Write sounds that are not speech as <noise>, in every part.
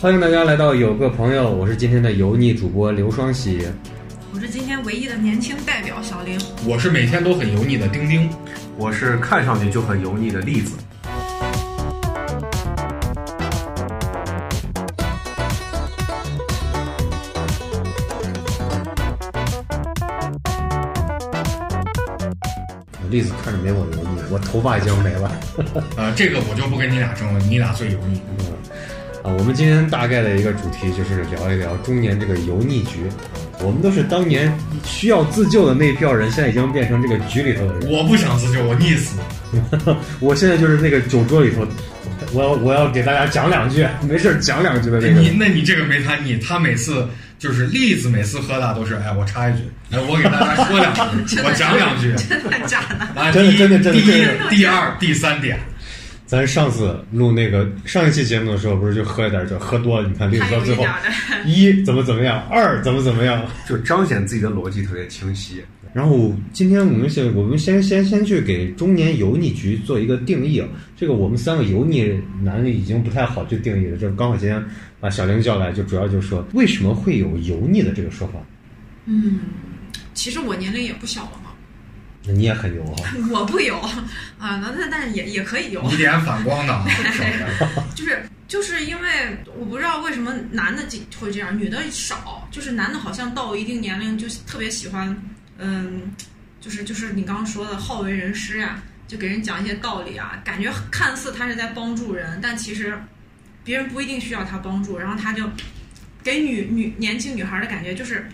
欢迎大家来到有个朋友，我是今天的油腻主播刘双喜。我是今天唯一的年轻代表小玲。我是每天都很油腻的丁丁。我是看上去就很油腻的栗子。栗子看着没我油腻，我头发已经没了。<laughs> 呃，这个我就不跟你俩争了，你俩最油腻。啊，我们今天大概的一个主题就是聊一聊中年这个油腻局。我们都是当年需要自救的那一票人，现在已经变成这个局里头的人。我不想自救，我溺死。<laughs> 我现在就是那个酒桌里头，我要我要给大家讲两句，没事讲两句的那个。你那你这个没他腻，他每次就是栗子，每次喝大都是哎，我插一句，哎，我给大家说两句，<laughs> 我讲两句，真的假的？啊，真的真的真的第一、第二、第三点。咱上次录那个上一期节目的时候，不是就喝一点酒，喝多了，你看例子到最后。一怎么怎么样，二怎么怎么样。就彰显自己的逻辑特别清晰。然后今天我们先，我们先先先去给中年油腻局做一个定义啊。这个我们三个油腻男已经不太好去定义了。这刚好今天把小玲叫来，就主要就是说为什么会有油腻的这个说法。嗯，其实我年龄也不小了嘛，那你也很油哈、<laughs> 我不油。啊，那那但是也也可以油，一脸反光的。<laughs> 就是就是因为我不知道为什么男的这会这样，女的少，就是男的好像到一定年龄就特别喜欢，嗯，就是就是你刚刚说的好为人师呀、就给人讲一些道理啊，感觉看似他是在帮助人，但其实别人不一定需要他帮助，然后他就给女女年轻女孩的感觉就是，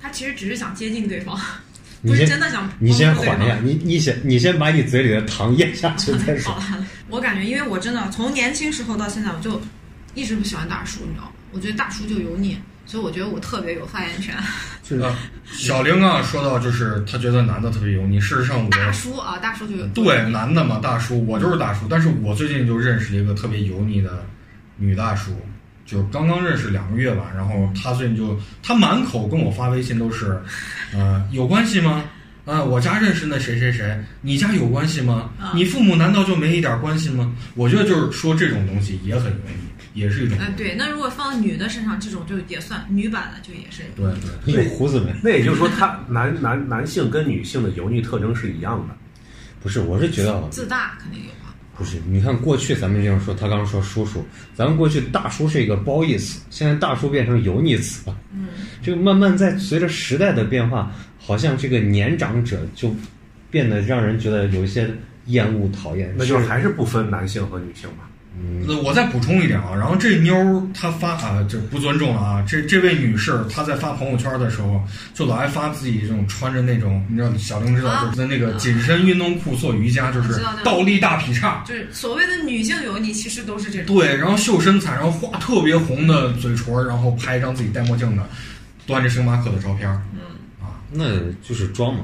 他其实只是想接近对方，你不是先真的想你先缓一下，你你先你先把你嘴里的糖咽下去再说好。了，我感觉，因为我真的从年轻时候到现在，我就一直不喜欢大叔，你知道吗？我觉得大叔就油腻，所以我觉得我特别有发言权。<laughs> 小玲啊，说到就是她觉得男的特别油腻，事实上我大叔啊，大叔就有对男的嘛，大叔，我就是大叔。但是我最近就认识了一个特别油腻的女大叔，就刚刚认识两个月吧。然后他最近就他满口跟我发微信都是，<laughs> 呃，有关系吗？啊，我家认识那谁谁谁，你家有关系吗？啊你父母难道就没一点关系吗？我觉得就是说这种东西也很油腻，也是一种嗯、对，那如果放女的身上，这种就也算女版的，就也是对对。你有胡子没？那也就是说，他男男男性跟女性的油腻特征是一样的。不是，我是觉得啊自大肯定有啊。不是，你看过去咱们这样说，他刚刚说叔叔，咱们过去大叔是一个褒义词，现在大叔变成油腻词了。嗯，这个慢慢在随着时代的变化，好像这个年长者就变得让人觉得有一些厌恶、讨厌。那就还是不分男性和女性吧。那我再补充一点啊，然后这妞儿她发啊，这不尊重了啊，这这位女士她在发朋友圈的时候，就老爱发自己这种穿着那种，你知道小玲知道，啊就是那个紧身运动裤做瑜伽，就是倒立大劈叉，就是所谓的女性油腻，其实都是这种。对，然后秀身材，然后画特别红的嘴唇，然后拍一张自己戴墨镜的，端着星巴克的照片，嗯，啊，那就是装嘛。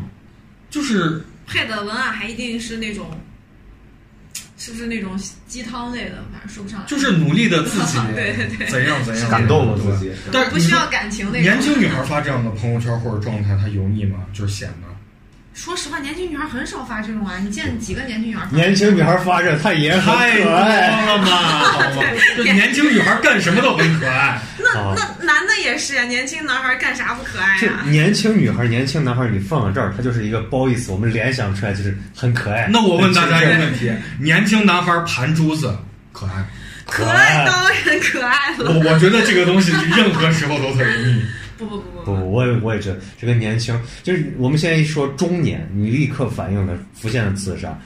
就是配的文案还一定是那种，是不是那种鸡汤类的？反正说不上来。就是努力的自己，<laughs> 对对对怎样怎样感动了自己但是不需要感情那种。年轻女孩发这样的朋友圈或者状态，她油腻吗？就是显得。说实话，年轻女孩很少发这种啊。你见几个年轻女孩发？年轻女孩发这，她也很太可爱。了嘛，好吗？<laughs> 这年轻女孩干什么都很可爱。<laughs> 那那男的也是呀，年轻男孩干啥不可爱这呀？年轻女孩、年轻男孩，你放到这儿，它就是一个褒义词，我们联想出来就是很可爱。那我问大家一个问题：年轻男孩盘珠子可爱？可爱当然可爱了。我我觉得这个东西任何时候都特别腻。不不不不不，我也我也觉得这个年轻，就是我们现在一说中年，你立刻反应的浮现的词是啥？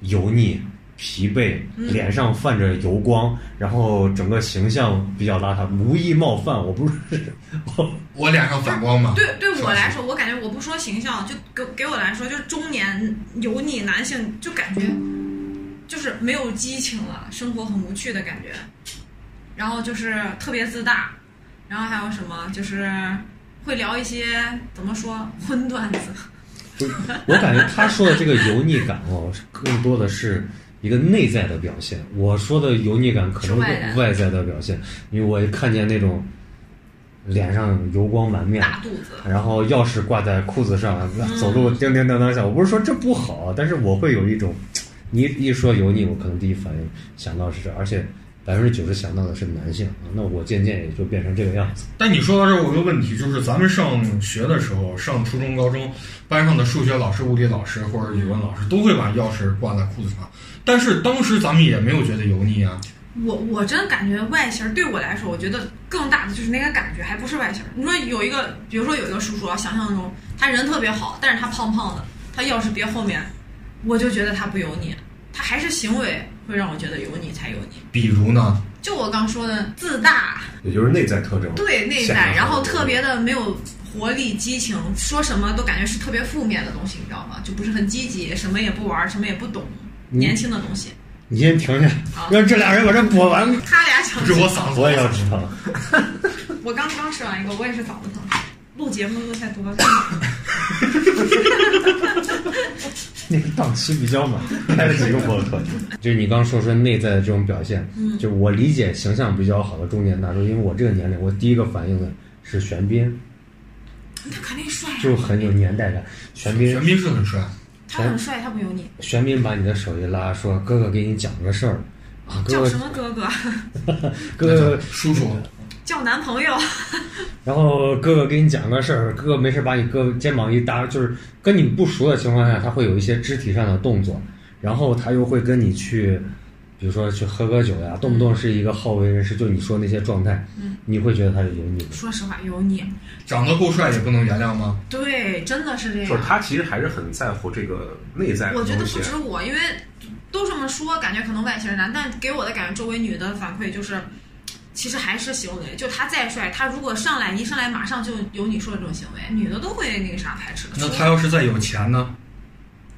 油腻、疲惫，脸上泛着油光，然后整个形象比较邋遢，无意冒犯。我不是我 <laughs> 我脸上反光吗？对对我来说，我感觉我不说形象，就给给我来说，就是中年油腻男性，就感觉就是没有激情了，生活很无趣的感觉。然后就是特别自大，然后还有什么就是会聊一些怎么说荤段子。<laughs> 我感觉他说的这个油腻感哦，更多的是一个内在的表现。我说的油腻感可能是外在的表现，因为我看见那种脸上油光满面，大肚子，然后钥匙挂在裤子上，嗯走路叮叮当当响。我不是说这不好，但是我会有一种，你一说油腻，我可能第一反应想到是这，而且百分之九十想到的是男性，啊那我渐渐也就变成这个样子。但你说到这儿，我有个问题，就是咱们上学的时候，上初中、高中，班上的数学老师、物理老师或者语文老师都会把钥匙挂在裤子上，但是当时咱们也没有觉得油腻啊。我我真感觉外形儿对我来说，我觉得更大的就是那个感觉，还不是外形儿。你说有一个，比如说有一个叔叔啊，想象中他人特别好，但是他胖胖的，他钥匙别后面，我就觉得他不油腻，他还是行为会让我觉得有你才有你。比如呢，就我刚说的自大，也就是内在特征。对内在，然后特别的没有活力、激情，说什么都感觉是特别负面的东西，你知道吗？就不是很积极，什么也不玩，什么也不懂，年轻的东西。你先停下好，让这俩人把这播完。他俩抢不是我嗓子我也要知道，<laughs> 我刚刚吃完一个，我也是嗓子疼。录节目录太多了，那个档期比较满，开了几个播客。就是你刚刚说说内在的这种表现，嗯就我理解形象比较好的中年大叔，因为我这个年龄，我第一个反应的是玄彬，他肯定帅啊，就很有年代感。玄彬玄，彬是很帅，他很帅，他不油腻。玄彬把你的手一拉，说：“哥哥给你讲个事儿啊，哥叫哥什么哥哥？哥哥。”叔叔，叫男朋友。<laughs> 然后哥哥给你讲个事儿，哥哥没事把你哥肩膀一搭，就是跟你不熟的情况下，他会有一些肢体上的动作，然后他又会跟你去，比如说去喝个酒呀，动不动是一个好为人师，就你说那些状态，嗯你会觉得他是油腻的。说实话，油腻。长得够帅也不能原谅吗？对，真的是这样。就是他其实还是很在乎这个内在的我觉得。不止我，因为都这么说，感觉可能外形男，但给我的感觉，周围女的反馈就是，其实还是行为。就他再帅，他如果上来一上来马上就有你说的这种行为，女的都会那个啥排斥的。那他要是再有钱呢？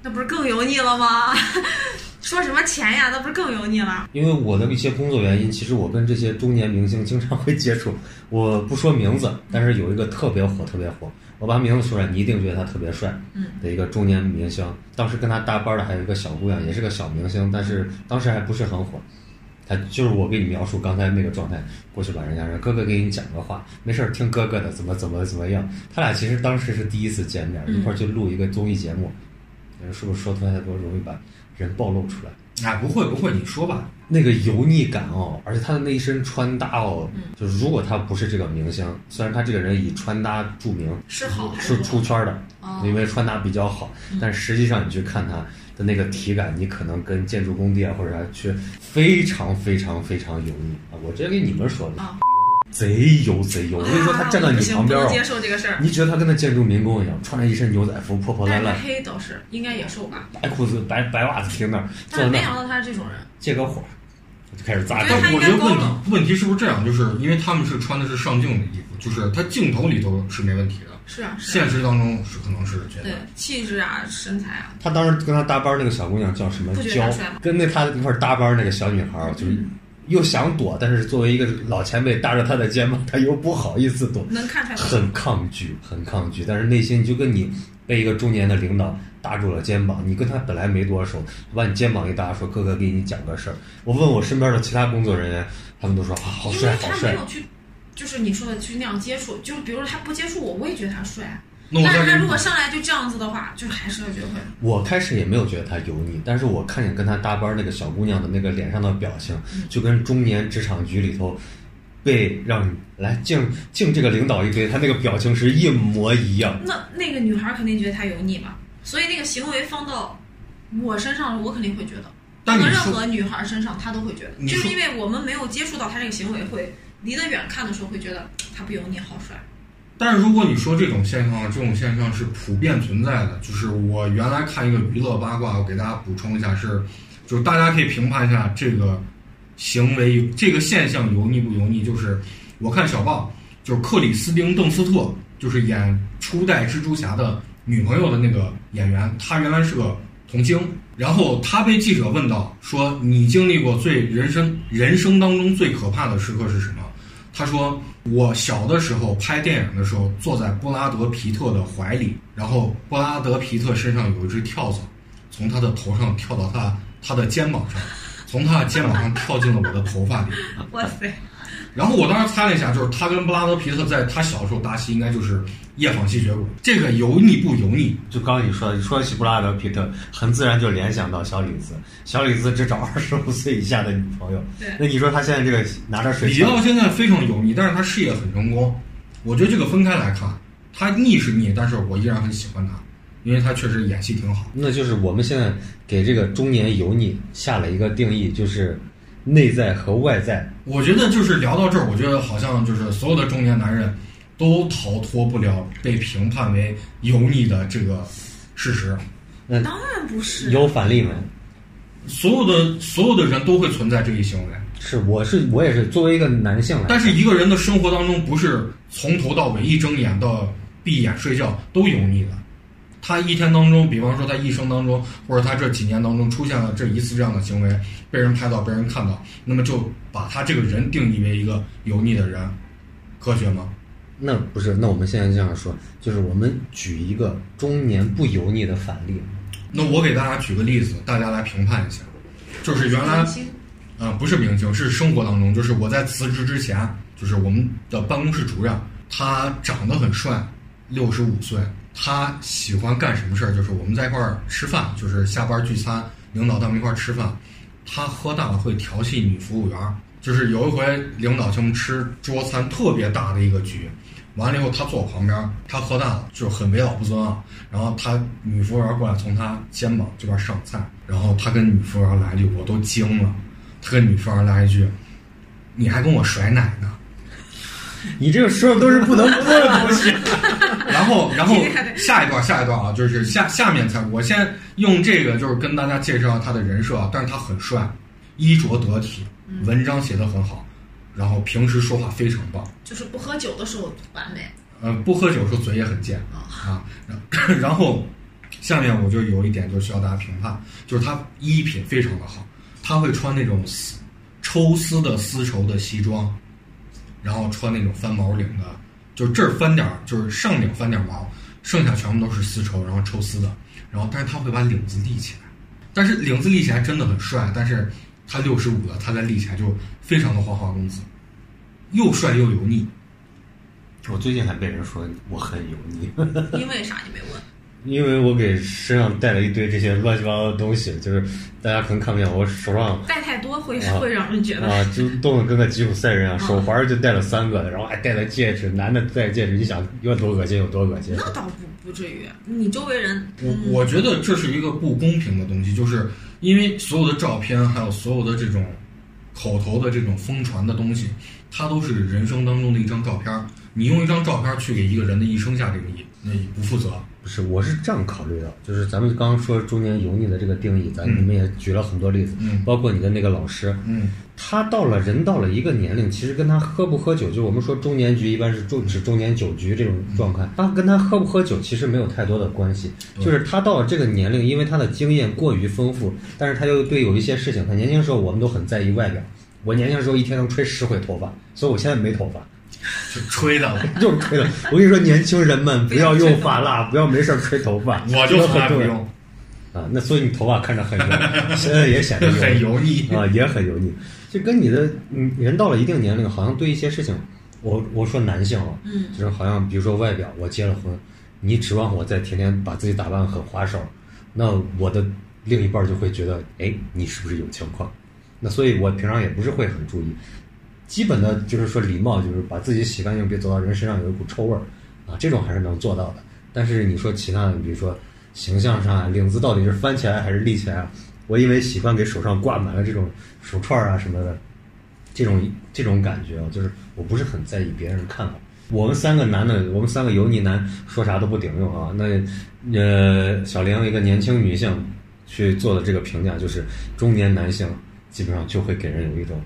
那不是更油腻了吗？<laughs> 说什么钱呀？那不是更油腻了？因为我的一些工作原因，其实我跟这些中年明星经常会接触。<laughs> 我不说名字，但是有一个特别火、特别火，我把名字说出来，你一定觉得他特别帅。嗯，的一个中年明星，当时跟他搭班的还有一个小姑娘，也是个小明星，但是当时还不是很火。他就是我给你描述刚才那个状态，过去把人家说哥哥给你讲个话，没事儿听哥哥的，怎么怎么怎么样。他俩其实当时是第一次见面，嗯一块儿去录一个综艺节目，嗯是不是说出来太多容易把人暴露出来？啊，不会不会，你说吧。那个油腻感哦，而且他的那一身穿搭哦，嗯就是如果他不是这个明星，虽然他这个人以穿搭著名，是好是出圈的，哦因为穿搭比较好，但实际上你去看他的那个体感，你可能跟建筑工地啊或者啥去非常非常非常油腻啊！我直接给你们说的，啊贼油贼油。我跟你说，他站在你旁边哦不能，接受这个事儿。你觉得他跟那建筑民工一样，穿着一身牛仔服，破破烂烂黑倒是应该也瘦吧，白裤子、白白袜子停那儿，坐但没想到他是这种人。借个火，就开始砸我觉得他人。我觉得问题问题是不是这样？就是因为他们是穿的是上镜的衣服，就是他镜头里头是没问题的，是啊，是啊现实当中是可能是觉对得。气质啊、身材啊，他当时跟他搭班那个小姑娘叫什么不觉得娇他帅吗，跟那他一块儿搭班那个小女孩儿，就是又想躲，但是作为一个老前辈搭着他的肩膀，他又不好意思躲，能看出来。很抗拒，很抗拒。但是内心就跟你被一个中年的领导搭住了肩膀，你跟他本来没多熟，把你肩膀一搭，说哥哥给你讲个事儿。我问我身边的其他工作人员，他们都说啊好帅好帅。为他没有去，就是你说的去那样接触，就比如说他不接触我，我也觉得他帅。但是他如果上来就这样子的话，就还是会觉得会。我开始也没有觉得他油腻，但是我看见跟他搭班那个小姑娘的那个脸上的表情，就跟中年职场局里头被让来敬敬这个领导一杯，他那个表情是一模一样。那那个女孩肯定觉得他油腻吧，所以那个行为放到我身上，我肯定会觉得。放到任何女孩身上，她都会觉得，就是因为我们没有接触到他这个行为，会离得远看的时候会觉得他不油腻，好帅。但是如果你说这种现象，这种现象是普遍存在的，就是我原来看一个娱乐八卦，我给大家补充一下是，就是大家可以评判一下这个行为这个现象油腻不油腻。就是我看小报，就是克里斯汀·邓斯特，就是演初代蜘蛛侠的女朋友的那个演员，她原来是个童星，然后她被记者问到说：“你经历过最人生人生当中最可怕的时刻是什么？”他说：“我小的时候拍电影的时候，坐在布拉德皮特的怀里，然后布拉德皮特身上有一只跳蚤，从他的头上跳到他他的肩膀上，从从他的肩膀上跳进了我的头发里。<laughs> 哇塞，然后我当时猜了一下，就是他跟布拉德皮特在他小时候搭戏，应该就是夜访吸血鬼。这个油腻不油腻？就刚刚你说的，说起布拉德皮特，很自然就联想到小李子。小李子只找二十五岁以下的女朋友。对那你说他现在这个拿着水李奥现在非常油腻，但是他事业很成功。我觉得这个分开来看，他腻是腻，但是我依然很喜欢他，因为他确实演戏挺好。那就是我们现在给这个中年油腻下了一个定义，就是内在和外在。我觉得就是聊到这儿，我觉得好像就是所有的中年男人都逃脱不了被评判为油腻的这个事实。那当然不是。有反例没？所有的所有的人都会存在这一行为，是，我是我也是作为一个男性来，但是一个人的生活当中不是从头到尾一睁眼到闭眼睡觉都油腻的。他一天当中，比方说他一生当中，或者他这几年当中出现了这一次这样的行为，被人拍到、被人看到，那么就把他这个人定义为一个油腻的人，科学吗？那不是，那我们现在这样说，就是我们举一个中年不油腻的反例。那我给大家举个例子，大家来评判一下，就是原来呃，不是明星，是生活当中，就是我在辞职之前，就是我们的办公室主任，他长得很帅，六十五岁，他喜欢干什么事儿？就是我们在一块儿吃饭，就是下班聚餐，领导他们一块儿吃饭，他喝大了会调戏女服务员儿。就是有一回领导请我们吃桌餐特别大的一个局，完了以后他坐我旁边，他喝大了就很为老不尊啊。然后他女服务员过来从他肩膀这边上菜，然后他跟女服务员来一句，我都惊了。他跟女服务员来一句：“你还跟我甩奶呢。你这个说的都是不能播的东西。”然后，<laughs> 然后下一段，下一段啊，就是下下面才我先用这个就是跟大家介绍他的人设啊，但是他很帅，衣着得体，文章写得很好，然后平时说话非常棒。就是不喝酒的时候完美。呃，不喝酒的时候嘴也很贱啊。然 <laughs> 然后下面我就有一点就需要大家评判，就是他衣品非常的好，他会穿那种丝抽丝的丝绸的西装，然后穿那种翻毛领的，就是这儿翻点儿，就是上顶翻点儿毛，剩下全部都是丝绸，然后抽丝的。然后但是他会把领子立起来，但是领子立起来真的很帅，但是他六十五了，他再立起来就非常的花花公子，又帅又油腻。我最近还被人说我很油腻，<laughs> 因为啥你没问？因为我给身上带了一堆这些乱七八糟的东西，就是大家可能看不见，我手上带太多会啊 <laughs> 会让人觉得啊，就冻得跟个吉普赛人一样，<laughs> 啊手环就戴了三个，然后还戴了戒指，男的戴戒指，你想有多恶心有多恶心。那倒不不至于。你周围人，我嗯我觉得这是一个不公平的东西，就是因为所有的照片，还有所有的这种口头的这种疯传的东西，它都是人生当中的一张照片儿。你用一张照片去给一个人的一生下定义，那也不负责。不是，我是这样考虑的，就是咱们刚刚说中年油腻的这个定义，咱嗯你们也举了很多例子，嗯包括你的那个老师，嗯他到了人到了一个年龄，其实跟他喝不喝酒，就我们说中年局一般是中指中年酒局这种状态，他跟他喝不喝酒其实没有太多的关系，就是他到了这个年龄，因为他的经验过于丰富，但是他又对有一些事情，他年轻时候我们都很在意外表，我年轻时候一天能吹十回头发，所以我现在没头发。就吹的，<laughs> 就是吹的。我跟你说，年轻人们不要用发蜡，<laughs> 不要没事儿吹头发。我就很不用，啊。那所以你头发看着很油，现 <laughs> 在也显得很油腻。啊，也很油腻。就跟你的嗯，人到了一定年龄，好像对一些事情，我我说男性啊，嗯，就是好像比如说外表，我结了婚，你指望我在天天把自己打扮得很花哨，那我的另一半就会觉得，哎，你是不是有情况？那所以我平常也不是会很注意。基本的就是说礼貌，就是把自己洗干净，别走到人身上有一股臭味儿啊，这种还是能做到的。但是你说其他的，比如说形象上啊，领子到底是翻起来还是立起来啊？我因为习惯给手上挂满了这种手串啊什么的，这种这种感觉啊，就是我不是很在意别人的看法。我们三个男的，我们三个油腻男说啥都不顶用啊。那呃，小玲一个年轻女性去做的这个评价，就是中年男性基本上就会给人有一种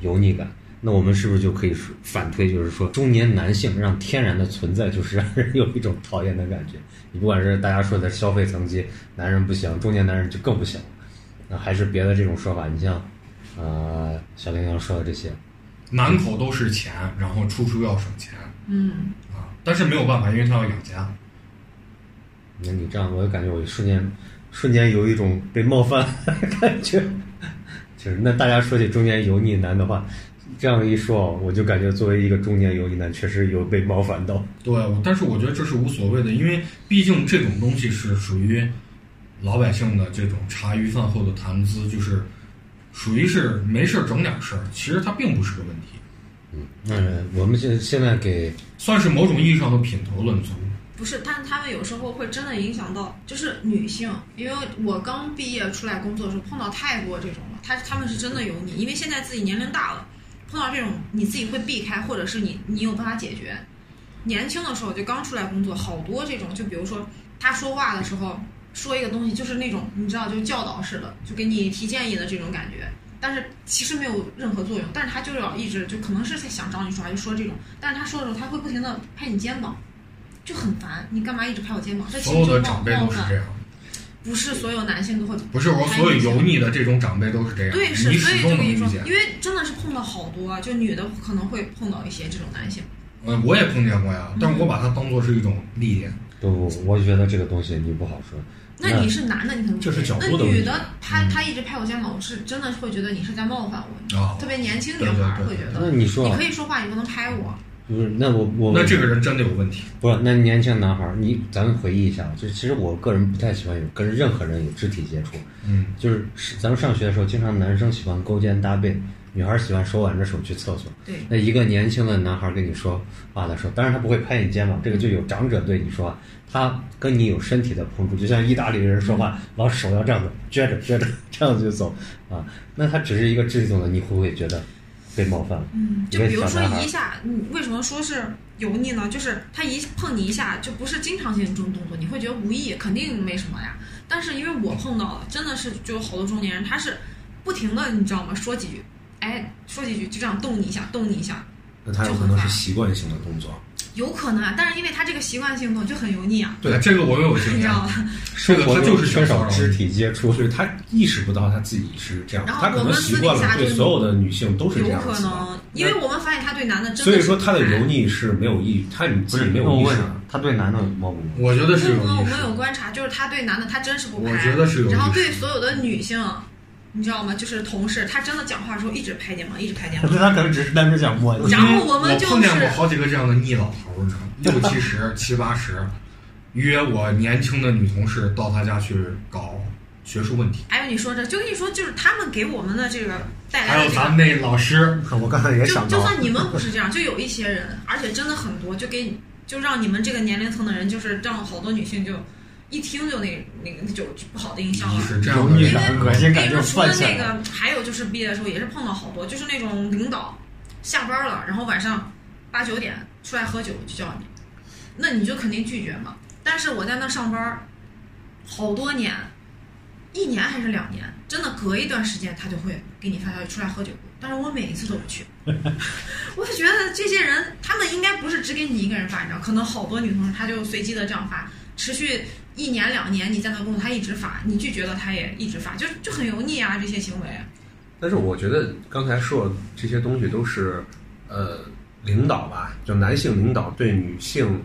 油腻感。那我们是不是就可以说反推，就是说中年男性让天然的存在就是让人有一种讨厌的感觉？你不管是大家说的消费层级，男人不行，中年男人就更不行。那还是别的这种说法，你像呃小玲玲说的这些，满口都是钱，然后处处要省钱嗯，啊，但是没有办法，因为他要养家。那你这样，我就感觉我瞬间瞬间有一种被冒犯的感觉，<laughs> 就是那大家说起中年油腻男的话，这样一说，我就感觉作为一个中年油腻男，确实有被冒犯到。对，但是我觉得这是无所谓的，因为毕竟这种东西是属于老百姓的这种茶余饭后的谈资，就是属于是没事儿整点事儿，其实它并不是个问题，嗯，我们现现在给算是某种意义上的品头论足。不是，但他们有时候会真的影响到，就是女性，因为我刚毕业出来工作的时候碰到太多这种了，他他们是真的油腻，因为现在自己年龄大了，碰到这种你自己会避开，或者是你你有办法解决。年轻的时候就刚出来工作，好多这种，就比如说他说话的时候说一个东西，就是那种你知道，就教导式的，就给你提建议的这种感觉。但是其实没有任何作用，但是他就要一直就可能是在想找你说话，就说这种，但是他说的时候他会不停的拍你肩膀，就很烦，你干嘛一直拍我肩膀？这其实就冒的长辈冒犯，都是这样，不是所有男性都会不是我所有油腻的这种长辈都是这样，对，是，你所以始就跟你说。因为真的是碰到好多，就女的可能会碰到一些这种男性，呃，我也碰见过呀，但是嗯我把它当做是一种历练。不不，我觉得这个东西你不好说。那你是男的，你可能这是不会角度的那女的，她嗯她一直拍我肩膀，我是真的会觉得你是在冒犯我，特别年轻女孩对会觉得，那你说你可以说话，你不能拍我。不是？那我我那这个人真的有问题。不是，那年轻男孩儿，你咱们回忆一下，就其实我个人不太喜欢有跟任何人有肢体接触，嗯，就是是咱们上学的时候，经常男生喜欢勾肩搭背，女孩儿喜欢手挽着手去厕所。对，那一个年轻的男孩儿跟你说话的时候，当然他不会拍你肩膀，这个就有长者对你说话，他跟你有身体的碰触，就像意大利人说话，老手要这样子撅着撅着这样子就走啊，那他只是一个肢体动作，你会不会觉得被冒犯了？嗯，就比如说一下，你为什么说是油腻呢？就是他一碰你一下，就不是经常性这种动作，你会觉得无意，肯定没什么呀。但是因为我碰到了，真的是就有好多中年人，他是不停的，你知道吗？说几句，哎，说几句就这样动你一下，动你一下，那他有可能是习惯性的动作。有可能啊。但是因为他这个习惯性动就很油腻啊，对，这个我有经验你知。道吗？这个他就是缺少肢体接触，所以他意识不到他自己是这样，然后他可能习惯了对所有的女性都是这有样子的。可能，因为我们发现他对男的真的所以是说他的油腻是没有意，他不是自己没有意识的。，他对男的冒不冒？我觉得是有我们。有观察，就是他对男的他真是不拍，我觉得是有意识然后对所有的女性，你知道吗？就是同事，他真的讲话的时候一直拍肩膀，一直拍肩膀。他可能只是单纯想摸你。然后我们就是碰见过好几个这样的腻老头儿呢，六七十、七八十，约我年轻的女同事到他家去搞学术问题，哎呦，你说这就跟你说，就是他们给我们的这个带还来的这个。有咱们那老师，<laughs> 我刚才也就想到，就算你们不是这样，就有一些人，而且真的很多，就给就让你们这个年龄层的人，就是让好多女性就一听就那那个就就不好的印象了。是这样的油腻因为感、恶心感就跟你说，除了那个，还有就是毕业的时候也是碰到好多，就是那种领导下班了，然后晚上八九点出来喝酒就叫你，那你就肯定拒绝嘛。但是我在那上班好多年，一年还是两年，真的隔一段时间他就会给你发消息出来喝酒，但是我每一次都不去。<laughs> 我就觉得这些人，他们应该不是只给你一个人发，你知道，可能好多女同事她就随机的这样发，持续一年两年，你在那工作，他一直发，你拒绝了，他也一直发，就就很油腻啊，这些行为。但是我觉得刚才说的这些东西都是，呃，领导吧，就男性领导对女性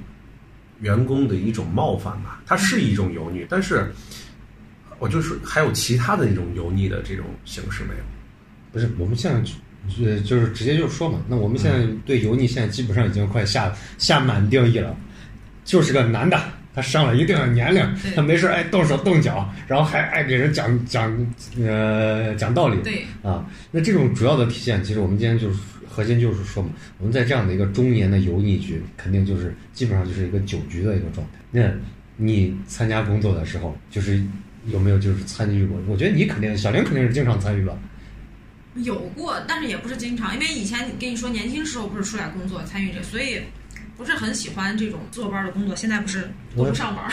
员工的一种冒犯吧，它是一种油腻，但是我就是还有其他的一种油腻的这种形式没有？不是，我们现在就呃就是直接就说嘛。那我们现在对油腻现在基本上已经快下下满定义了，就是个男的，他上了一定的年龄，他没事爱动手动脚，然后还爱给人讲讲呃讲道理。对，啊，那这种主要的体现，其实我们今天就是核心就是说嘛，我们在这样的一个中年的油腻局，肯定就是基本上就是一个酒局的一个状态。那你参加工作的时候，就是有没有就是参与过？我觉得你肯定，小林肯定是经常参与吧。有过，但是也不是经常，因为以前跟你说年轻时候不是出来工作参与这，所以不是很喜欢这种坐班的工作。现在不是都不上班，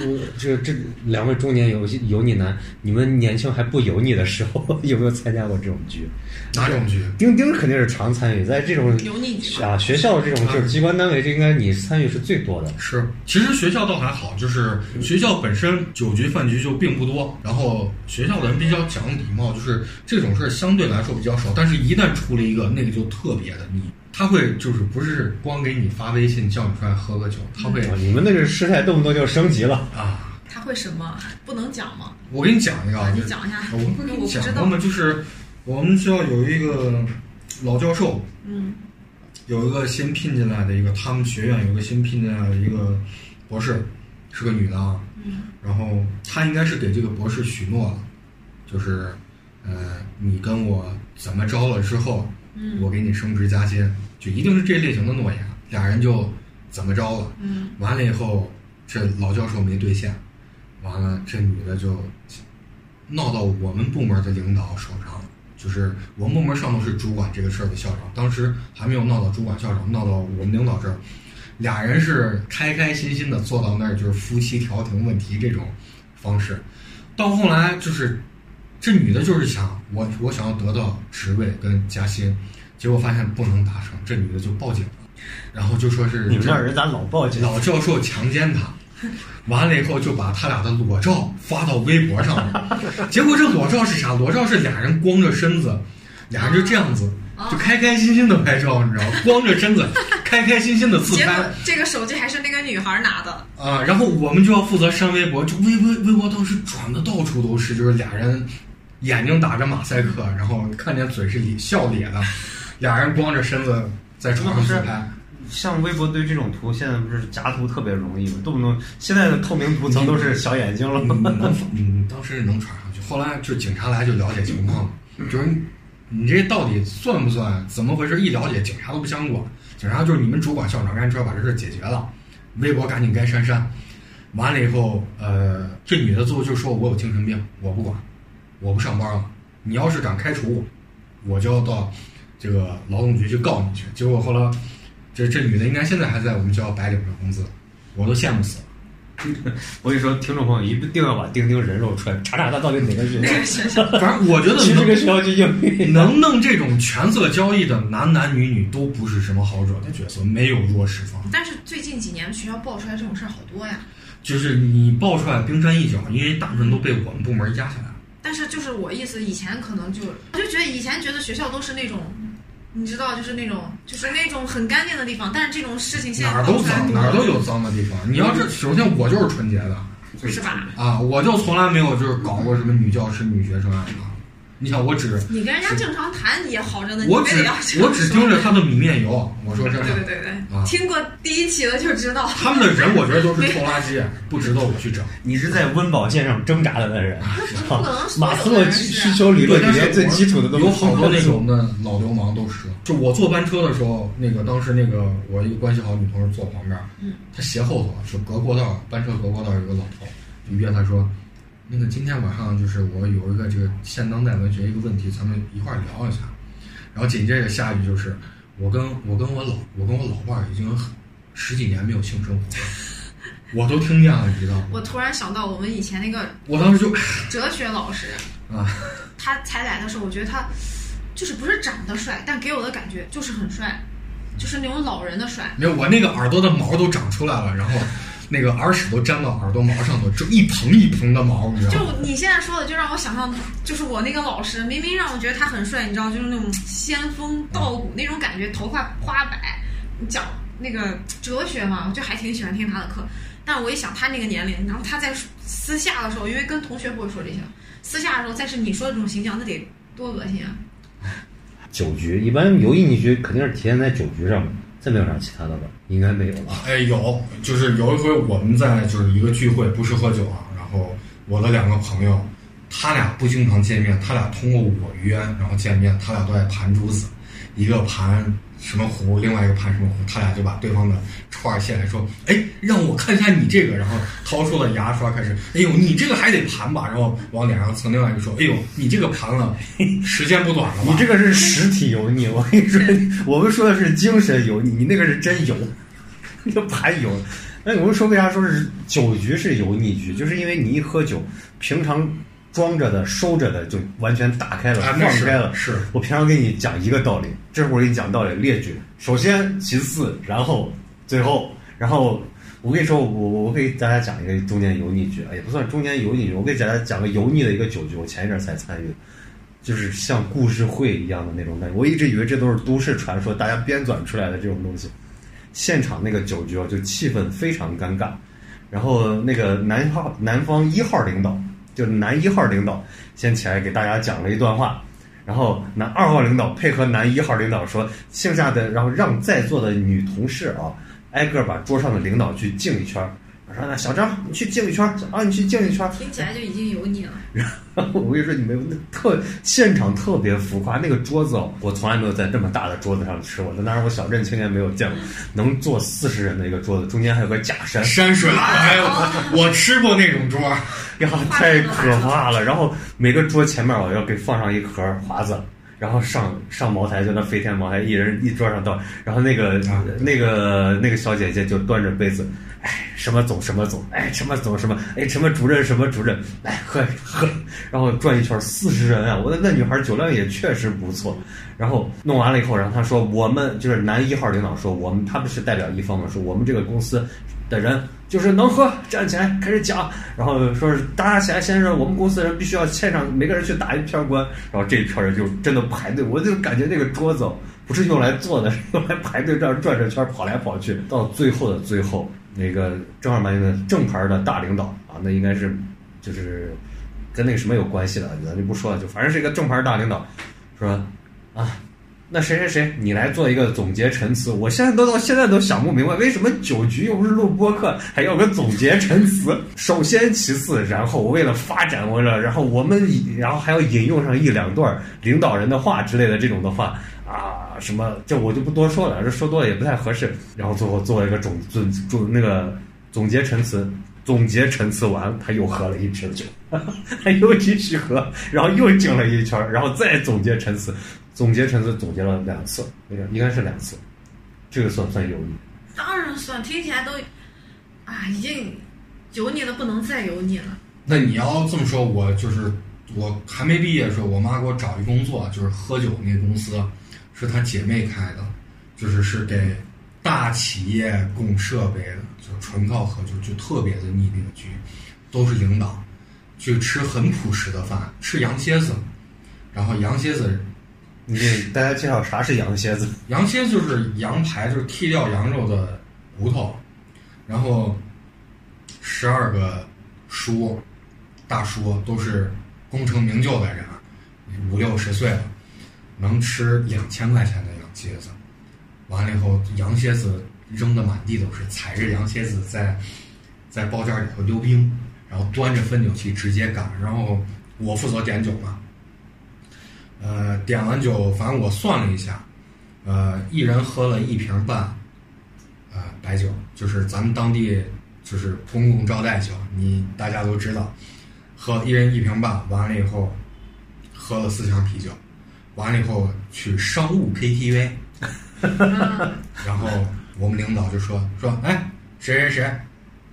我这这两位中年油油腻男，你们年轻还不油腻的时候，<laughs> 有没有参加过这种局？哪种局？钉钉肯定是常参与，在这种油腻局。啊学校这种就是机关单位，这应该你参与是最多的。是，其实学校倒还好，就是学校本身酒局饭局就并不多，然后学校的人比较讲礼貌，就是这种事儿相对来说比较少。但是，一旦出了一个，那个就特别的腻。他会就是不是光给你发微信叫你出来喝个酒，他会啊你们那个事态动不动就升级了。啊，他会什么？不能讲吗？我给你讲一个啊，啊，你就讲一下。我讲过吗？就是我们学校有一个老教授，嗯有一个新聘进来的一个，他们学院有一个新聘进来的一个博士，是个女的啊。嗯然后她应该是给这个博士许诺了，就是，呃，你跟我怎么着了之后，嗯。我给你升职加薪，就一定是这类型的诺言。俩人就怎么着了，嗯。完了以后，这老教授没兑现，完了这女的就闹到我们部门的领导手上，就是我们部门上头是主管这个事儿的校长，当时还没有闹到主管校长，闹到我们领导这儿，俩人是开开心心的坐到那儿，就是夫妻调停问题这种方式，到后来就是这女的就是想我我想要得到职位跟加薪，结果发现不能达成，这女的就报警了，然后就说是你们那人咋老报警？老教授强奸她，完了以后就把他俩的裸照发到微博上了。结果这裸照是啥？裸照是俩人光着身子，俩人就这样子，啊就开开心心的拍照，你知道吗？光着身子，开开心心的自拍这个手机还是那个女孩拿的，啊。然后我们就要负责删微博，就微微微博当时转的到处都是，就是俩人眼睛打着马赛克，然后看见嘴是笑咧的，<laughs> 俩人光着身子在床上自拍。像微博对这种图，现在不是夹图特别容易吗？动不动现在的透明图层都是小眼睛了。你能嗯当时能传上去，后来就警察来就了解情况，<laughs> 就是你你这到底算不算？怎么回事？一了解，警察都不想管，警察就是你们主管校长赶紧出来把这事解决了，微博赶紧该删删。完了以后，呃，这女的最后就说我有精神病，我不管，我不上班了。你要是敢开除我，我就要到这个劳动局去告你去。结果后来，这这女的应该现在还在我们学校白领着工资，我都羡慕死了。<laughs> 我跟你说，听众朋友一定要把钉钉人肉出来，查查他到底哪个学校反正我觉得去能这个学校去应聘。能弄这种权色交易的男男女女都不是什么好惹的角色，没有弱势方。但是最近几年学校爆出来这种事儿好多呀。就是你爆出来冰山一角，因为大部分都被我们部门压下来了。但是就是我意思，以前可能就我就觉得以前觉得学校都是那种，你知道，就是那种就是那种很干净的地方，但是这种事情现在哪儿都脏，哪儿都有脏的地方。你要是首先我就是纯洁的是吧？啊，我就从来没有就是搞过什么女教师、女学生案啊。你想，我只你跟人家正常谈也好着呢，我只要我只盯着他的米面油。我说真的，对对对对，啊听过第一期的就知道。他们的人我觉得都是臭垃圾，不值得我去整。<laughs> 你是在温饱线上挣扎的那人，马斯洛。需求理论里面最基础的都有好多那种种的老流氓都是。就我坐班车的时候，那个当时那个我一个关系好女同事坐旁边，嗯，她斜后头就隔过道，班车隔过道有个老头，就约她说，那个今天晚上就是我有一个这个现当代文学一个问题，咱们一块儿聊一下。然后紧接着下一句就是，我跟我跟我老我跟我老伴儿已经十几年没有性生活了，我都听见了，你知道吗？我突然想到我们以前那个我当时就 <laughs> 哲学老师，啊，他才来的时候，我觉得他就是不是长得帅，但给我的感觉就是很帅，就是那种老人的帅。没有，我那个耳朵的毛都长出来了，然后那个耳屎都粘到耳朵毛上头，就一蓬一蓬的毛，你知道就？你现在说的，就让我想象，就是我那个老师，明明让我觉得他很帅，你知道，就是那种仙风道骨那种感觉，头发花白，讲那个哲学嘛，我就还挺喜欢听他的课。但我一想他那个年龄，然后他在私下的时候，因为跟同学不会说这些，私下的时候再是你说的这种形象，那得多恶心啊！酒局，一般有意你局肯定是体现在酒局上面，再没有啥其他的吧？应该没有了？哎，有，就是有一回我们在就是一个聚会，不是喝酒啊，然后我的两个朋友，他俩不经常见面，他俩通过我约，然后见面，他俩都爱盘珠子，一个盘什么壶，另外一个盘什么壶，他俩就把对方的串儿卸来说，哎，让我看一下你这个，然后掏出了牙刷开始，哎呦，你这个还得盘吧，然后往脸上蹭，另外一个说，哎呦，你这个盘 <laughs> 了，时间不短了吧？你这个是实体油腻，我跟你说，我们说的是精神油腻，你那个是真油，那个排油。那我们说为啥说是酒局是油腻局，就是因为你一喝酒，平常装着的、收着的就完全打开了、放开了。是。我平常给你讲一个道理，这会儿给你讲道理列举，首先，其次，然后，最后，然后我跟你说，我我我给大家讲一个中间油腻局，哎也不算中间油腻局，我给大家讲个油腻的一个酒局，我前一阵儿才参与，就是像故事会一样的那种感觉。我一直以为这都是都市传说，大家编纂出来的这种东西。现场那个酒局啊，就气氛非常尴尬。然后那个南号南方一号领导，就男一号领导，先起来给大家讲了一段话，然后男二号领导配合男一号领导说，剩下的然后让在座的女同事啊，挨个把桌上的领导去敬一圈儿。我说那小张，你去敬一圈儿啊，你去敬一圈儿。听起来就已经有你了。<laughs> 然后我跟你说，你们那特现场特别浮夸，那个桌子哦，我从来没有在这么大的桌子上吃过，那当然我小镇青年没有见过，能坐四十人的一个桌子，中间还有个假山，山水，哎呦，我吃过那种桌，呀，太可怕了。然后每个桌前面我要给放上一盒华子。然后上上茅台，就那飞天茅台，一人一桌上倒。然后那个、啊那个那个小姐姐就端着杯子，哎，什么总什么总，哎，什么总什么，哎，什么主任什么主任，来喝喝。然后转一圈，四十人啊！我的那女孩酒量也确实不错。然后弄完了以后，然后他说我们就是男一号领导说我们他们是代表一方嘛，说我们这个公司的人就是能喝，站起来开始讲，然后说是大家起来先生，我们公司人必须要现场每个人去打一片关，然后这一票人就真的排队，我就感觉那个桌子不是用来坐的，是 <laughs> 用来排队这样转着圈跑来跑去，到最后的最后，那个正儿八经的正牌的大领导啊，那应该是就是跟那个什么有关系的，咱就不说了，就反正是一个正牌大领导，说啊。那谁谁谁，你来做一个总结陈词。我现在都到现在都想不明白，为什么酒局又不是录播客，还要个总结陈词？首先，其次，然后为了发展，为了然后我们然后还要引用上一两段领导人的话之类的这种的话啊，什么这我就不多说了，这说多了也不太合适。然后最后做了一个总总总那个总结陈词。总结陈词完，他又喝了一瓶酒，<laughs> 他又继续喝，然后又敬了一圈，然后再总结陈词。总结陈词总结了两次，那个应该是两次，这个算不算油腻？当然算，听起来都啊，已经油腻的不能再油腻了。那你要这么说，我就是我还没毕业的时候，我妈给我找一工作，就是喝酒那公司，是她姐妹开的，就是是给大企业供设备的，就纯靠喝酒，就特别的腻那个局，都是领导，去吃很朴实的饭，吃羊蝎子，然后羊蝎子，你给大家介绍啥是羊蝎子？<laughs> 羊蝎子就是羊排，就是剔掉羊肉的骨头，然后十二个叔，大叔都是功成名就的人，五六十岁了，能吃两千块钱的羊蝎子，完了以后羊蝎子扔的满地都是，踩着羊蝎子在在包间里头溜冰，然后端着分酒器直接干，然后我负责点酒嘛，呃，点完酒，反正我算了一下，呃，一人喝了一瓶半，呃，白酒，就是咱们当地就是公共招待酒，你大家都知道，喝一人一瓶半，完了以后喝了四箱啤酒，完了以后去商务 KTV，嗯 <laughs> 然后我们领导就说说，哎，谁谁谁，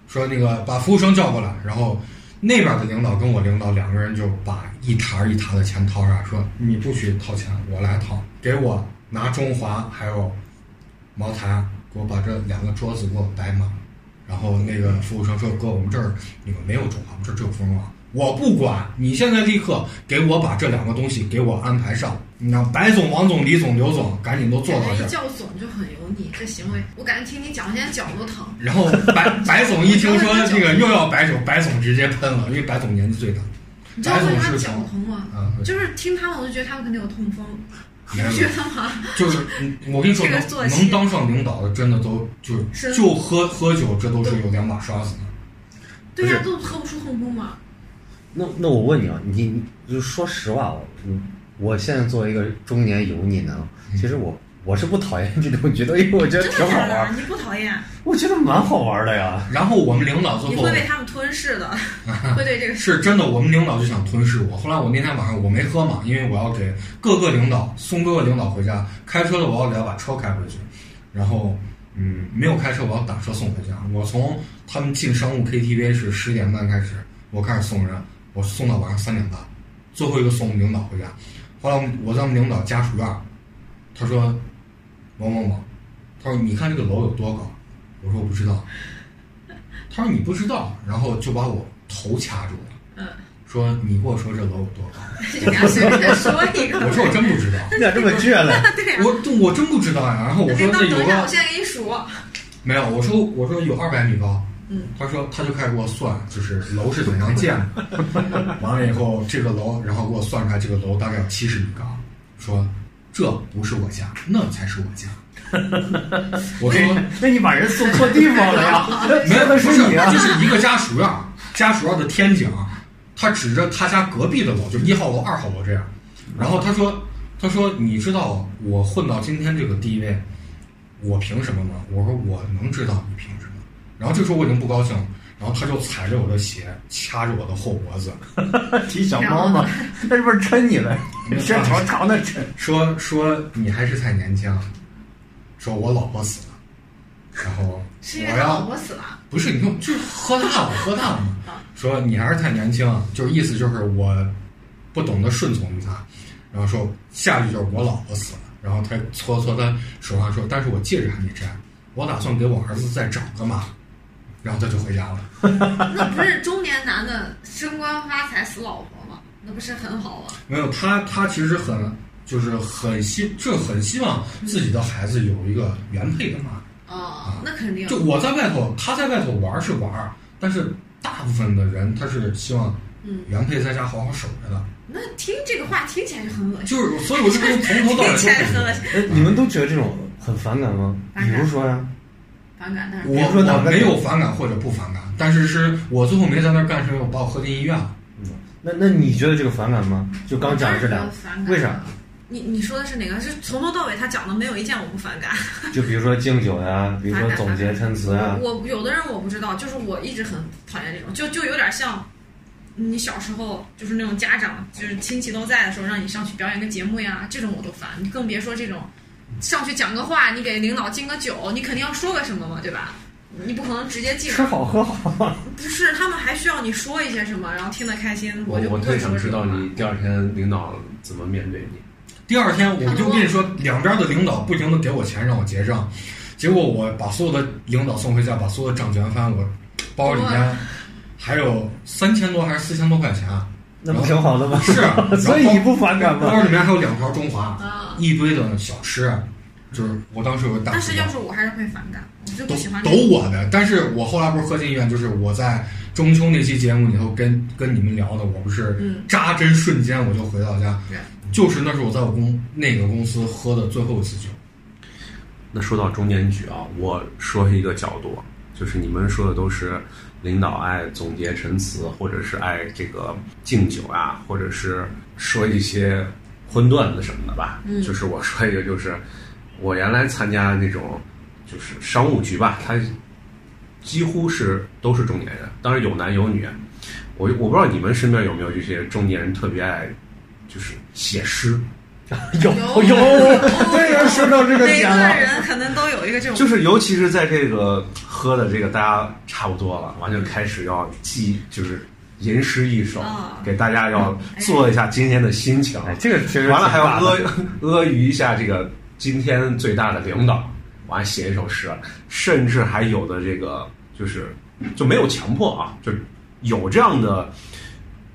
说那个把服务生叫过来，然后那边的领导跟我领导两个人就把一沓一沓的钱掏出来，说你不许掏钱，我来掏，给我拿中华还有茅台，给我把这两个桌子给我摆满。然后那个服务生说：“哥，我们这儿你们没有中华，我们这儿只有蜂王。我不管，你现在立刻给我把这两个东西给我安排上。你让白总、王总、李总、刘总赶紧都坐到这儿。叫总就很油腻，这行为我感觉听你讲，现在脚都疼。然后白白总一听说这个又要白酒，白总直接喷了，因为白总年纪最大。你知道为啥脚疼吗？啊，就是听他们，我就觉得他们肯定有痛风，你不觉得吗？就是嗯我跟你说，能能当上领导的，真的都就是就喝喝酒，这都是有两把刷子的。对呀、不都喝不出痛风嘛。那那我问你啊，你你就说实话，我嗯我现在作为一个中年油腻男，其实我我是不讨厌这种局的，因为我觉得挺好玩，？的的你不讨厌？我觉得蛮好玩的呀。然后我们领导最后你会被他们吞噬的，<laughs> 会对这个是真的，我们领导就想吞噬我。后来我那天晚上我没喝嘛，因为我要给各个领导送各个领导回家，开车的我要给他把车开回去，然后嗯没有开车我要打车送回家。我从他们进商务 KTV 是十点半开始，我开始送人，我送到晚上三点半，最后一个送领导回家。后来我们我在我们领导家属院，他说某某某，他说你看这个楼有多高？我说我不知道。他说你不知道，然后就把我头掐住了。嗯，说你跟我说这楼有多高？就给他随便说一个。我说我真不知道，<laughs> 你咋这么倔呢？对呀、我我真不知道呀。然后我说那等一下，那有个我现在给你数。没有，我说我说有二百米高。嗯，他说他就开始给我算，就是楼是怎样建的。<laughs> 完了以后，这个楼，然后给我算出来，这个楼大概有七十米高。说这不是我家，那才是我家。<laughs> 我说那你把人送错地方了呀？<laughs> 没有，那不是你啊这！是一个家属院，家属院的天井，他指着他家隔壁的楼，就一号楼、二号楼这样。然后他说：“他说你知道我混到今天这个地位，我凭什么吗？”我说：“我能知道你凭什么。”然后这时候我已经不高兴了，然后他就踩着我的鞋，掐着我的后脖子，<laughs> 提小猫嘛，那是不是抻你了？伸长长的抻。说说你还是太年轻，说我老婆死了，然后我是因为他老要婆死了。不是你看就是喝大了喝大了嘛，说你还是太年轻，就是意思就是我不懂得顺从于他，然后说下句就是我老婆死了，然后他搓搓他手上说，但是我戒指还没摘，我打算给我儿子再找个嘛，然后他就回家了。<laughs> 那不是中年男的升官发财死老婆吗？那不是很好吗？没有他，他其实很就是很希，这很希望自己的孩子有一个原配的妈。哦，那肯定。就我在外头，他在外头玩是玩，但是大部分的人他是希望嗯，原配在家好好守着的。那听这个话听起来就很恶心。就是，所以我就跟从头到尾听起来很恶心，哎，你们都觉得这种很反感吗？比如说呀，反感。但是我说我没有反感或者不反感，但是是我最后没在那儿干，是因为我把我喝进医院了。那那你觉得这个反感吗？就刚讲的这俩为啥？你你说的是哪个？是从头到尾他讲的没有一件我不反感。<laughs> 就比如说敬酒呀，比如说总结陈词呀，我有的人我不知道，就是我一直很讨厌这种，就就有点像你小时候就是那种家长就是亲戚都在的时候，让你上去表演个节目呀，这种我都烦。你更别说这种上去讲个话，你给领导敬个酒，你肯定要说个什么嘛，对吧？你不可能直接敬，吃好喝好。<laughs> 不是他们还需要你说一些什么，然后听得开心，我就不会我特想知。道你第二天领导怎么面对你。第二天我就跟你说，两边的领导不停的给我钱让我结账，结果我把所有的领导送回家，把所有的账全翻，我包里面还有三千多还是四千多块钱，那不挺好的吗？是 <laughs> 啊所以你不反感吗？包里面还有两条中华，啊，一堆的小吃，就是我当时有个大但是要是我还是会反感，我就不都喜欢这都。我的，但是我后来不是喝进医院，就是我在中秋那期节目里头跟跟你们聊的，我不是嗯。扎针瞬间我就回到家。对，就是那是我在我公那个公司喝的最后一次酒。那说到中年局啊，我说一个角度，就是你们说的都是领导爱总结陈词，或者是爱这个敬酒啊，或者是说一些荤段子什么的吧。嗯就是我说一个，就是我原来参加那种就是商务局吧，他几乎是都是中年人，当然有男有女。我我不知道你们身边有没有这些中年人特别爱就是写诗，有 <laughs> 有。有，<laughs> 对呀，说到这个每个。人可能都有一个这种，就是尤其是在这个喝的这个大家差不多了，完就开始要记，就是吟诗一首，啊给大家要做一下今天的心情。哎，这个其实完了还要阿阿谀一下这个今天最大的领导，完了写一首诗，甚至还有的这个就是就没有强迫啊，就有这样的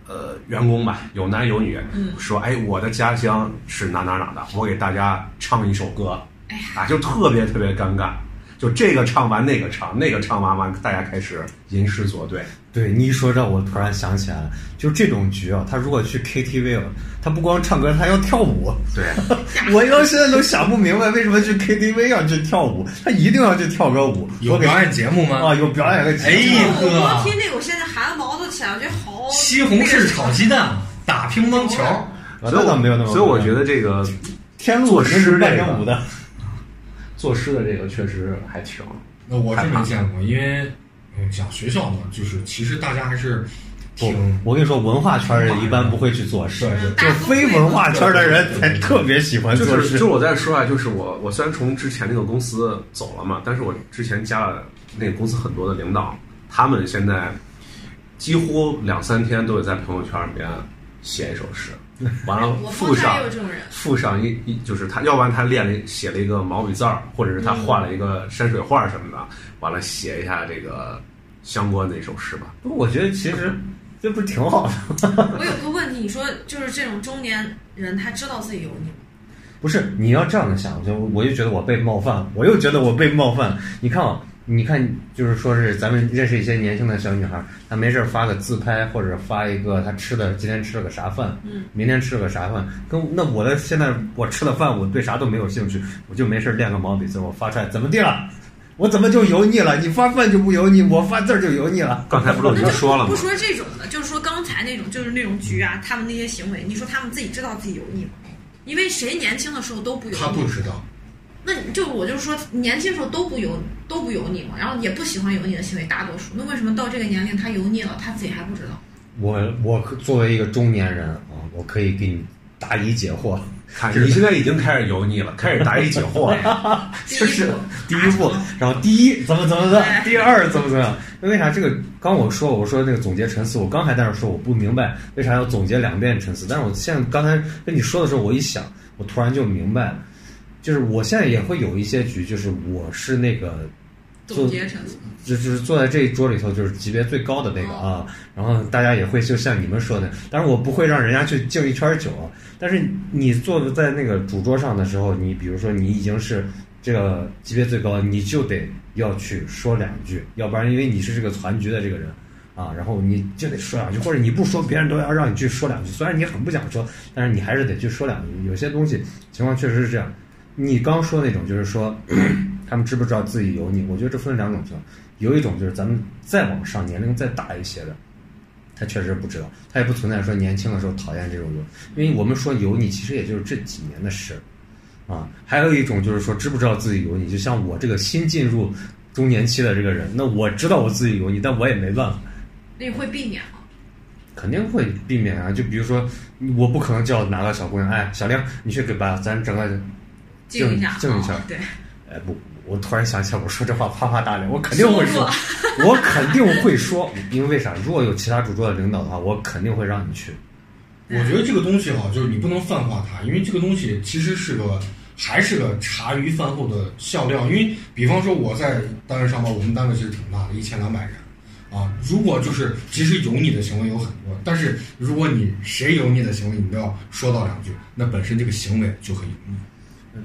呃员工吧，有男有女，嗯。说哎我的家乡是哪哪哪的，我给大家唱一首歌，哎啊就特别特别尴尬。就这个唱完那个唱，那个唱完完，大家开始吟诗作对。对你一说这，我突然想起来了，就这种局啊，他如果去 KTV 了，他不光唱歌，他要跳舞。对，<laughs> 我到现在都想不明白，为什么去 KTV 要去跳舞？他一定要去跳个舞。有表演节目吗？啊，有表演个节目。哎呀我听那个，我现在汗毛都起来，我觉得好。西红柿炒鸡蛋，打乒乓球。啊所以那倒没有那么。所以我觉得这个天路是诗这。作诗的这个确实还挺那我是没见过，因为嗯讲学校嘛，就是其实大家还是不挺，我跟你说，文化圈的人一般不会去做诗，是就是非文化圈的人才特别喜欢做诗就是就。我再说啊，就是我我虽然从之前那个公司走了嘛，但是我之前加了那个公司很多的领导，他们现在几乎两三天都得在朋友圈里面写一首诗，<laughs> 完了我附上附上一一就是他，要不然他练了写了一个毛笔字儿，或者是他画了一个山水画什么的，完了写一下这个相关的一首诗吧。不过我觉得其实这不是挺好的？我有个问题，你说就是这种中年人，他知道自己油腻吗？<laughs> 不是，你要这样的想，就我就觉得我被冒犯了，我又觉得我被冒犯了。你看啊，你看，就是说是咱们认识一些年轻的小女孩，她没事儿发个自拍，或者发一个她吃的今天吃了个啥饭，嗯，明天吃了个啥饭，跟那我的现在我吃了饭，我对啥都没有兴趣，我就没事儿练个毛笔字，我发出来怎么地了？我怎么就油腻了？你发饭就不油腻，我发字儿就油腻了。<laughs> 刚才不是已经说了吗不？说这种的，就是说刚才那种，就是那种局啊，他们那些行为，你说他们自己知道自己油腻吗？因为谁年轻的时候都不油腻他不，知道，那你就我就说年轻时候都不油都不油腻嘛，然后也不喜欢油腻的行为，大多数。那为什么到这个年龄他油腻了，他自己还不知道？我我作为一个中年人啊，我可以给你答疑解惑。看你现在已经开始油腻了，开始答疑解惑了。<laughs> 就是第一步，然后第一怎么怎么的，对第二怎么怎么样？那为啥这个？刚我说我说那个总结陈词，我刚还在那说我不明白为啥要总结两遍陈词，但是我现在刚才跟你说的时候，我一想，我突然就明白了，就是我现在也会有一些局，就是我是那个总结陈词，就就是坐在这一桌里头，就是级别最高的那个啊，然后大家也会就像你们说的，但是我不会让人家去敬一圈酒啊，但是你坐在那个主桌上的时候，你比如说你已经是这个级别最高，你就得要去说两句，要不然因为你是这个团局的这个人啊，然后你就得说两句，或者你不说，别人都要让你去说两句，虽然你很不想说，但是你还是得去说两句。有些东西情况确实是这样，你刚说那种就是说。<clears throat> 他们知不知道自己油腻？我觉得这分两种情况，有一种就是咱们再往上年龄再大一些的，他确实不知道，他也不存在说年轻的时候讨厌这种油，因为我们说油腻其实也就是这几年的事，啊，还有一种就是说知不知道自己油腻，就像我这个新进入中年期的这个人，那我知道我自己油腻，但我也没办法，那你会避免吗？肯定会避免啊。就比如说，我不可能叫哪个小姑娘，哎，小玲，你去给把咱整个静一下，静一下哦对，哎不，我突然想起来，我说这话啪啪打脸，我肯定会说说，我肯定会说，因为为啥？如果有其他主桌的领导的话，我肯定会让你去。我觉得这个东西哈，就是你不能泛化它，因为这个东西其实是个还是个茶余饭后的笑料。因为比方说我在单位上班，我们单位其实挺大的，一千两百人啊。如果就是其实油腻的行为有很多，但是如果你谁油腻的行为你都要说到两句，那本身这个行为就很油腻。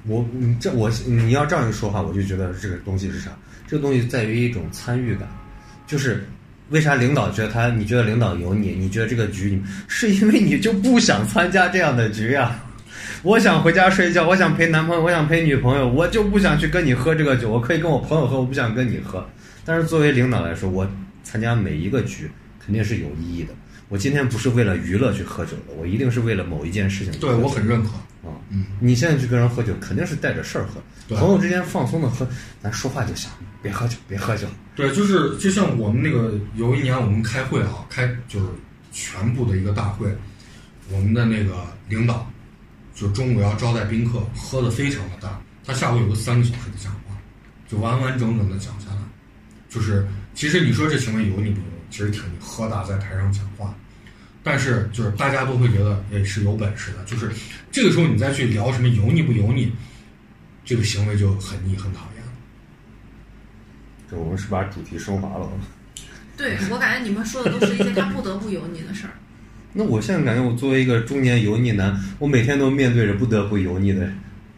我你这我你要这样一说话，我就觉得这个东西是啥？这个东西在于一种参与感，就是为啥领导觉得他你觉得领导有你，你觉得这个局你是因为你就不想参加这样的局呀、我想回家睡觉，我想陪男朋友，我想陪女朋友，我就不想去跟你喝这个酒。我可以跟我朋友喝，我不想跟你喝。但是作为领导来说，我参加每一个局肯定是有意义的。我今天不是为了娱乐去喝酒的，我一定是为了某一件事情对。我很认可。啊，嗯，你现在去跟人喝酒，肯定是带着事儿喝。对朋友之间放松的喝，咱说话就行别喝酒，别喝酒。对，就是就像我们那个有一年我们开会啊，开就是全部的一个大会，我们的那个领导就中午要招待宾客，喝的非常的大，他下午有个三个小时的讲话，就完完整整的讲下来。就是其实你说这行为油腻不油腻？其实挺你喝大在台上讲话，但是就是大家都会觉得也是有本事的，就是这个时候你再去聊什么油腻不油腻，这个行为就很腻很讨厌了。这我们是把主题升华了。对我感觉你们说的都是一些他不得不油腻的事儿。<laughs> 那我现在感觉，我作为一个中年油腻男，我每天都面对着不得不油腻的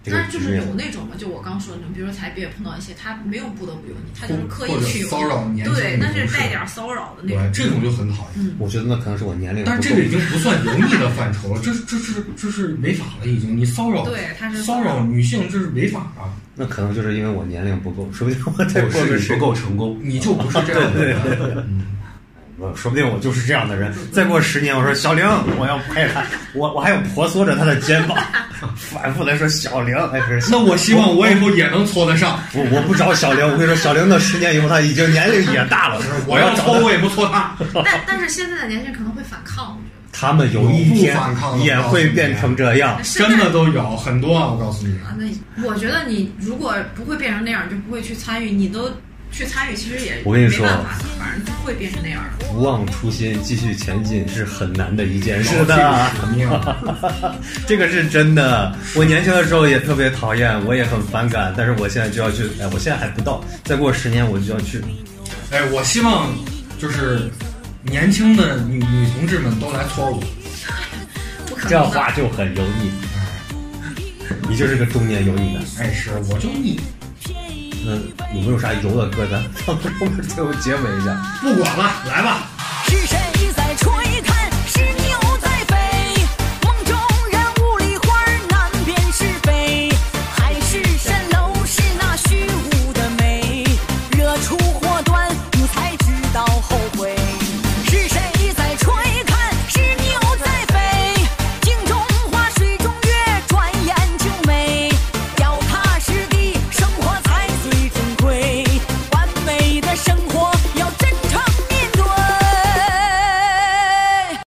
但是就是有。那种嘛，就我刚说的那种，比如说才毕业碰到一些他没有不得不有你，他就是刻意去有骚扰腻，年轻对，但是带点骚扰的那，种。这种就很讨厌。我觉得那可能是我年龄。但是这个已经不算油腻的范畴了，这是这是这是违法了，已经你骚扰对，他是骚扰女性，这是违法啊！那可能就是因为我年龄不够，说不定我再我过不够成功，你就不是这样的人。说不定我就是这样的人。再过十年，我说小玲，我要拍他，我我还要婆娑着他的肩膀，<laughs> 反复的说小玲，哎，是那我希望我以后也能搓得上。我我不找小玲，我跟你说，小玲的十年以后，她已经年龄也大了。我要搓，我也不搓他。<laughs> 但但是现在的年轻人可能会反抗，我觉他们有一天也会变成这样真的都有很多啊！我告诉你，啊，那我觉得你如果不会变成那样，就不会去参与。你都去参与，其实也我跟你说反正就会变成那样的。不忘初心，继续前进是很难的一件事是的。<laughs> <laughs> 这个是真的。我年轻的时候也特别讨厌，我也很反感，但是我现在就要去。哎，我现在还不到，再过十年我就要去。哎，我希望就是年轻的女女同志们都来搓我。<laughs> 不可这。话就很油腻，你就是个中年油腻男。哎，是，我就腻。嗯，有没有啥油的歌？咱 <laughs> 放后面最后结尾一下。不管了，来吧。是谁